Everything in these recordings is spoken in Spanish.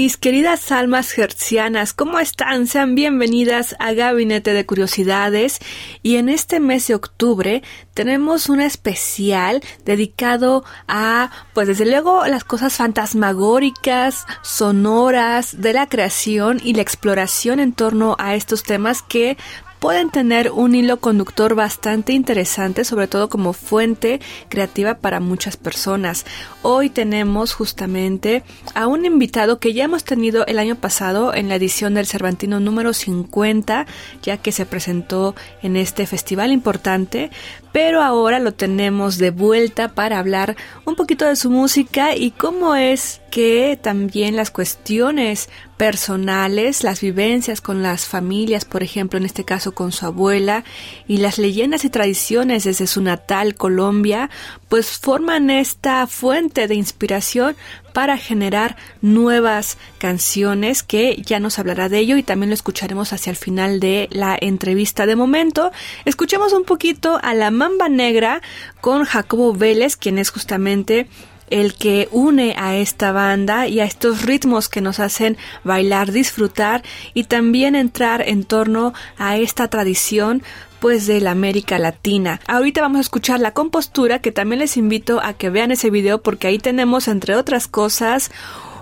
Mis queridas almas hercianas, ¿cómo están? Sean bienvenidas a Gabinete de Curiosidades y en este mes de octubre tenemos un especial dedicado a, pues desde luego, las cosas fantasmagóricas, sonoras de la creación y la exploración en torno a estos temas que pueden tener un hilo conductor bastante interesante, sobre todo como fuente creativa para muchas personas. Hoy tenemos justamente a un invitado que ya hemos tenido el año pasado en la edición del Cervantino número 50, ya que se presentó en este festival importante, pero ahora lo tenemos de vuelta para hablar un poquito de su música y cómo es que también las cuestiones personales, las vivencias con las familias, por ejemplo, en este caso con su abuela, y las leyendas y tradiciones desde su natal Colombia, pues forman esta fuente de inspiración para generar nuevas canciones que ya nos hablará de ello y también lo escucharemos hacia el final de la entrevista. De momento, escuchemos un poquito a la Mamba Negra con Jacobo Vélez, quien es justamente el que une a esta banda y a estos ritmos que nos hacen bailar, disfrutar y también entrar en torno a esta tradición pues de la América Latina. Ahorita vamos a escuchar la compostura que también les invito a que vean ese video porque ahí tenemos entre otras cosas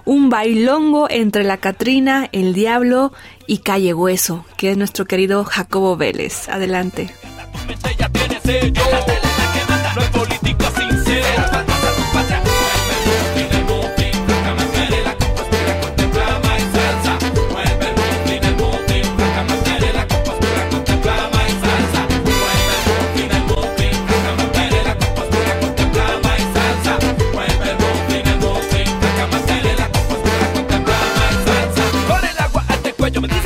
un bailongo entre la Catrina, el Diablo y Calle Hueso, que es nuestro querido Jacobo Vélez. Adelante. Más candela trae el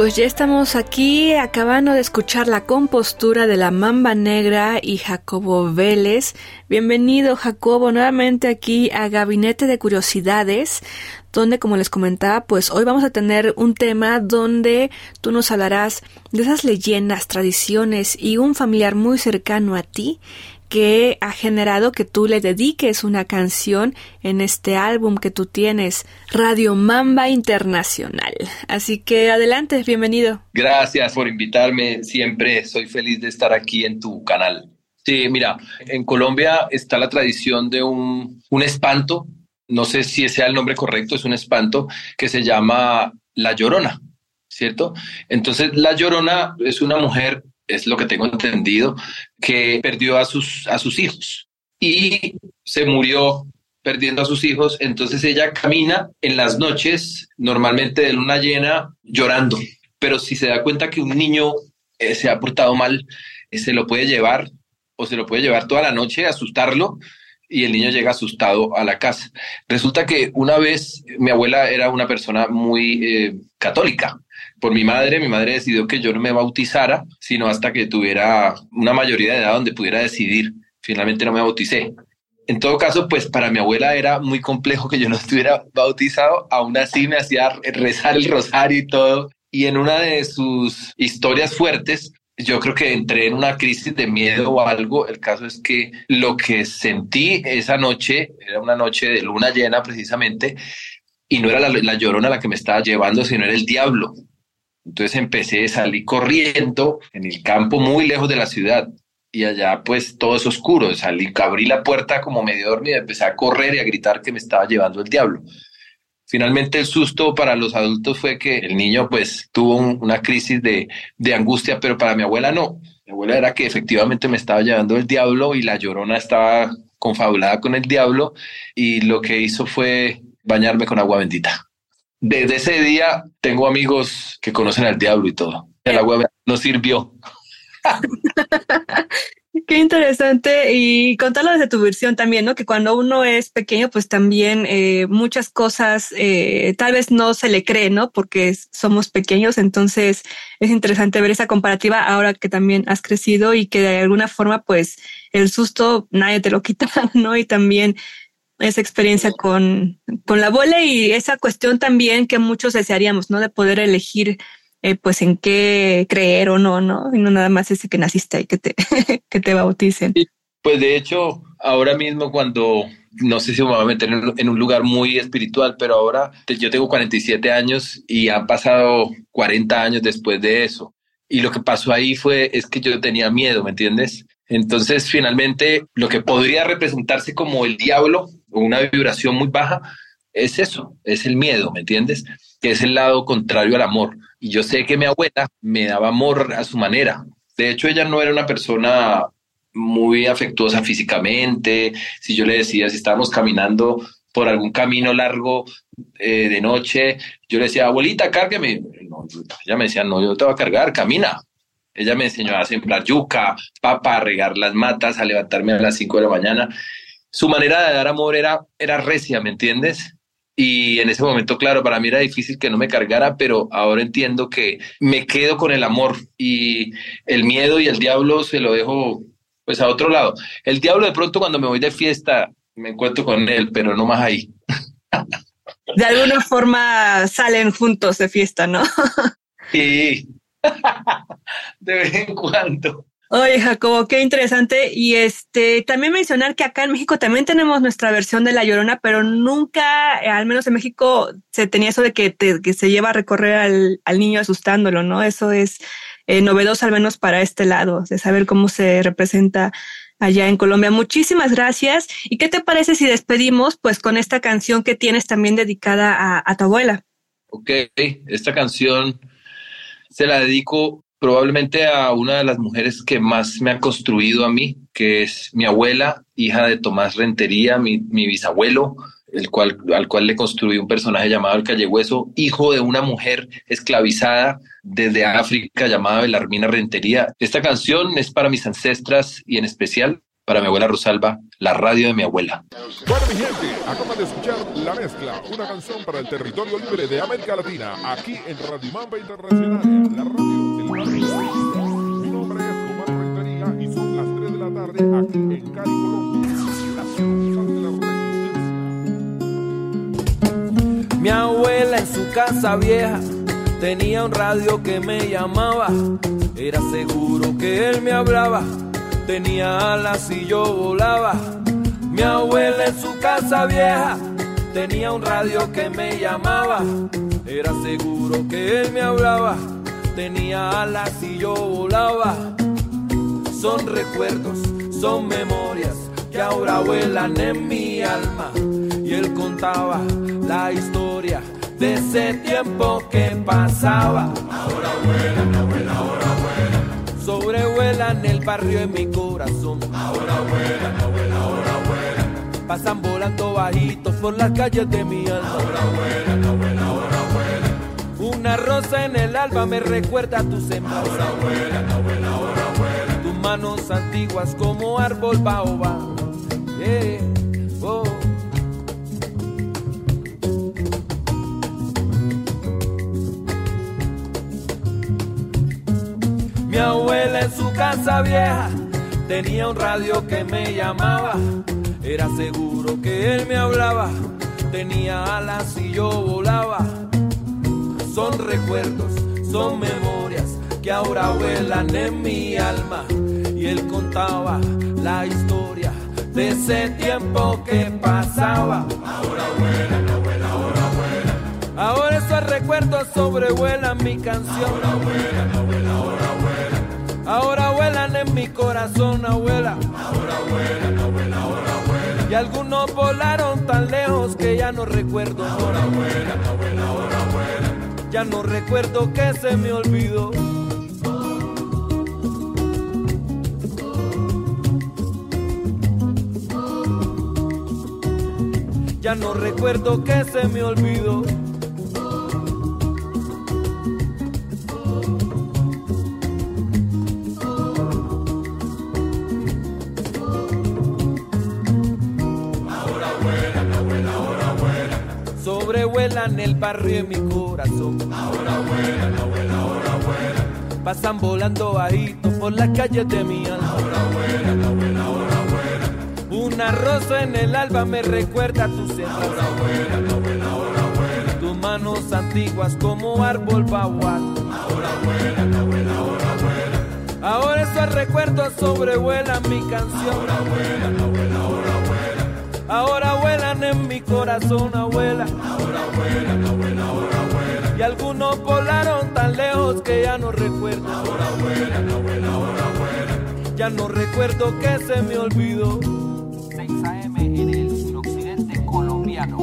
Pues ya estamos aquí acabando de escuchar la compostura de la Mamba Negra y Jacobo Vélez. Bienvenido Jacobo nuevamente aquí a Gabinete de Curiosidades, donde como les comentaba, pues hoy vamos a tener un tema donde tú nos hablarás de esas leyendas, tradiciones y un familiar muy cercano a ti que ha generado que tú le dediques una canción en este álbum que tú tienes, Radio Mamba Internacional. Así que adelante, bienvenido. Gracias por invitarme, siempre soy feliz de estar aquí en tu canal. Sí, mira, en Colombia está la tradición de un, un espanto, no sé si sea el nombre correcto, es un espanto que se llama La Llorona. ¿Cierto? Entonces, la llorona es una mujer es lo que tengo entendido, que perdió a sus, a sus hijos y se murió perdiendo a sus hijos. Entonces ella camina en las noches, normalmente de luna llena, llorando. Pero si se da cuenta que un niño eh, se ha portado mal, eh, se lo puede llevar o se lo puede llevar toda la noche, asustarlo y el niño llega asustado a la casa. Resulta que una vez mi abuela era una persona muy eh, católica por mi madre, mi madre decidió que yo no me bautizara, sino hasta que tuviera una mayoría de edad donde pudiera decidir. Finalmente no me bauticé. En todo caso, pues para mi abuela era muy complejo que yo no estuviera bautizado, aún así me hacía rezar el rosario y todo. Y en una de sus historias fuertes, yo creo que entré en una crisis de miedo o algo. El caso es que lo que sentí esa noche, era una noche de luna llena precisamente, y no era la, la llorona la que me estaba llevando, sino era el diablo. Entonces empecé, a salir corriendo en el campo muy lejos de la ciudad y allá pues todo es oscuro. Salí, abrí la puerta como medio dormido, empecé a correr y a gritar que me estaba llevando el diablo. Finalmente el susto para los adultos fue que el niño pues tuvo una crisis de, de angustia, pero para mi abuela no. Mi abuela era que efectivamente me estaba llevando el diablo y la llorona estaba confabulada con el diablo y lo que hizo fue bañarme con agua bendita. Desde ese día tengo amigos que conocen al diablo y todo. El agua no sirvió. Qué interesante y contarlo desde tu versión también, ¿no? Que cuando uno es pequeño, pues también eh, muchas cosas eh, tal vez no se le cree, ¿no? Porque somos pequeños, entonces es interesante ver esa comparativa ahora que también has crecido y que de alguna forma, pues el susto nadie te lo quita, ¿no? Y también esa experiencia con, con la abuela y esa cuestión también que muchos desearíamos, ¿no? De poder elegir eh, pues en qué creer o no, ¿no? Y no nada más ese que naciste y que te, que te bauticen. Pues de hecho, ahora mismo cuando, no sé si me voy a meter en, un lugar muy espiritual, pero ahora yo tengo 47 años y han pasado 40 años después de eso. Y lo que pasó ahí fue, es que yo tenía miedo, ¿me entiendes? Entonces, finalmente, lo que podría representarse como el diablo una vibración muy baja es eso, es el miedo, ¿me entiendes? Que es el lado contrario al amor. Y yo sé que mi abuela me daba amor a su manera. De hecho, ella no era una persona muy afectuosa físicamente. Si yo le decía, si estábamos caminando por algún camino largo eh, de noche, yo le decía, abuelita, cárgueme. ella me decía, no, yo te voy a cargar, camina. Ella me enseñó a sembrar yuca, papa, a regar las matas, a levantarme a las 5 de la mañana. Su manera de dar amor era, era recia, ¿me entiendes? Y en ese momento, claro, para mí era difícil que no me cargara, pero ahora entiendo que me quedo con el amor y el miedo y el diablo se lo dejo pues a otro lado. El diablo de pronto cuando me voy de fiesta me encuentro con él, pero no más ahí. De alguna forma salen juntos de fiesta, ¿no? Sí, de vez en cuando. Oye, Jacobo, qué interesante. Y este, también mencionar que acá en México también tenemos nuestra versión de La Llorona, pero nunca, al menos en México, se tenía eso de que, que se lleva a recorrer al, al, niño asustándolo, ¿no? Eso es eh, novedoso, al menos para este lado, de saber cómo se representa allá en Colombia. Muchísimas gracias. ¿Y qué te parece si despedimos, pues, con esta canción que tienes también dedicada a, a tu abuela? Ok, esta canción se la dedico probablemente a una de las mujeres que más me ha construido a mí, que es mi abuela, hija de Tomás Rentería, mi, bisabuelo, el cual, al cual le construí un personaje llamado el Callehueso, hijo de una mujer esclavizada desde África llamada Belarmina Rentería. Esta canción es para mis ancestras y en especial para mi abuela Rosalba, la radio de mi abuela. Bueno, mi gente, acaban de escuchar La Mezcla, una canción para el territorio libre de América Latina, aquí en Radio Mamba Internacional, la radio casa vieja tenía un radio que me llamaba, era seguro que él me hablaba tenía alas y yo volaba. Mi abuela en su casa vieja tenía un radio que me llamaba. Era seguro que él me hablaba. Tenía alas y yo volaba. Son recuerdos, son memorias que ahora vuelan en mi alma. Y él contaba la historia de ese tiempo que pasaba. Ahora vuelan, abuela, ahora sobrevuelan el barrio en mi corazón. Ahora vuelan, abuela, ahora vuelan. Pasan volando bajitos por las calles de mi alma. Ahora vuelan, abuela, ahora vuelan. Una rosa en el alba me recuerda a tu semblanza. Ahora vuelan, abuela, ahora vuelan. Tus manos antiguas como árbol baobab. Yeah. Abuela en su casa vieja tenía un radio que me llamaba. Era seguro que él me hablaba. Tenía alas y yo volaba. Son recuerdos, son memorias que ahora vuelan en mi alma. Y él contaba la historia de ese tiempo que pasaba. Ahora vuelan, abuela, ahora vuelan. Ahora esos recuerdos sobrevuelan mi canción. Ahora vuelan, abuela, ahora Ahora vuelan en mi corazón, abuela. Ahora vuelan, abuela, ahora vuelan. Y algunos volaron tan lejos que ya no recuerdo. Ahora vuelan, abuela, ahora vuelan. Ya no recuerdo que se me olvidó. Ya no recuerdo que se me olvidó. En el barrio en mi corazón. Ahora vuelan, abuela, ahora vuelan. Pasan volando bajitos por las calles de mi alma. Ahora vuelan, abuela, ahora vuelan. Una rosa en el alba me recuerda a tu semblanza. Ahora vuelan, abuela, ahora vuelan. Tus manos antiguas como árbol bagual. Ahora vuelan, abuela, ahora vuelan. Ahora esos recuerdos sobrevuelan mi canción. Ahora vuelan, abuela, ahora. Ahora vuelan en mi corazón, abuela. Y algunos volaron tan lejos que ya no recuerdo. Ahora vuelan, abuela, ahora vuelan. Ya no recuerdo que se me olvidó. 6 AM en el suroccidente colombiano.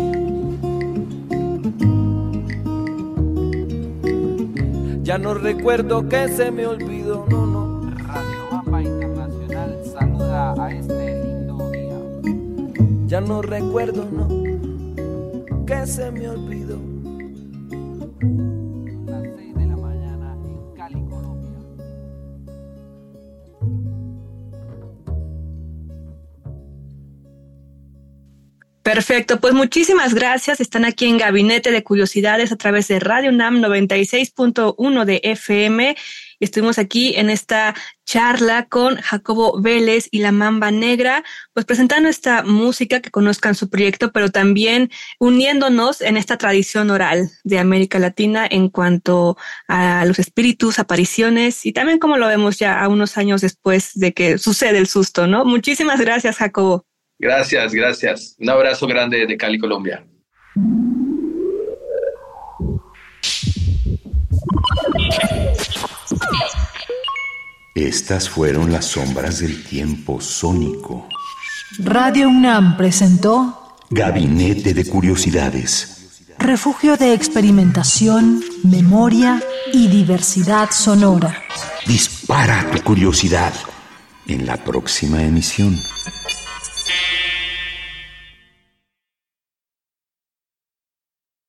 Ya no recuerdo que se me olvidó, no, Ya no recuerdo, no, que se me olvidó. Perfecto, pues muchísimas gracias. Están aquí en Gabinete de Curiosidades a través de Radio NAM 96.1 de FM. Estuvimos aquí en esta charla con Jacobo Vélez y la Mamba Negra, pues presentando esta música, que conozcan su proyecto, pero también uniéndonos en esta tradición oral de América Latina en cuanto a los espíritus, apariciones y también como lo vemos ya a unos años después de que sucede el susto, ¿no? Muchísimas gracias, Jacobo. Gracias, gracias. Un abrazo grande de Cali, Colombia. Estas fueron las sombras del tiempo sónico. Radio UNAM presentó Gabinete de Curiosidades. Refugio de experimentación, memoria y diversidad sonora. Dispara tu curiosidad en la próxima emisión.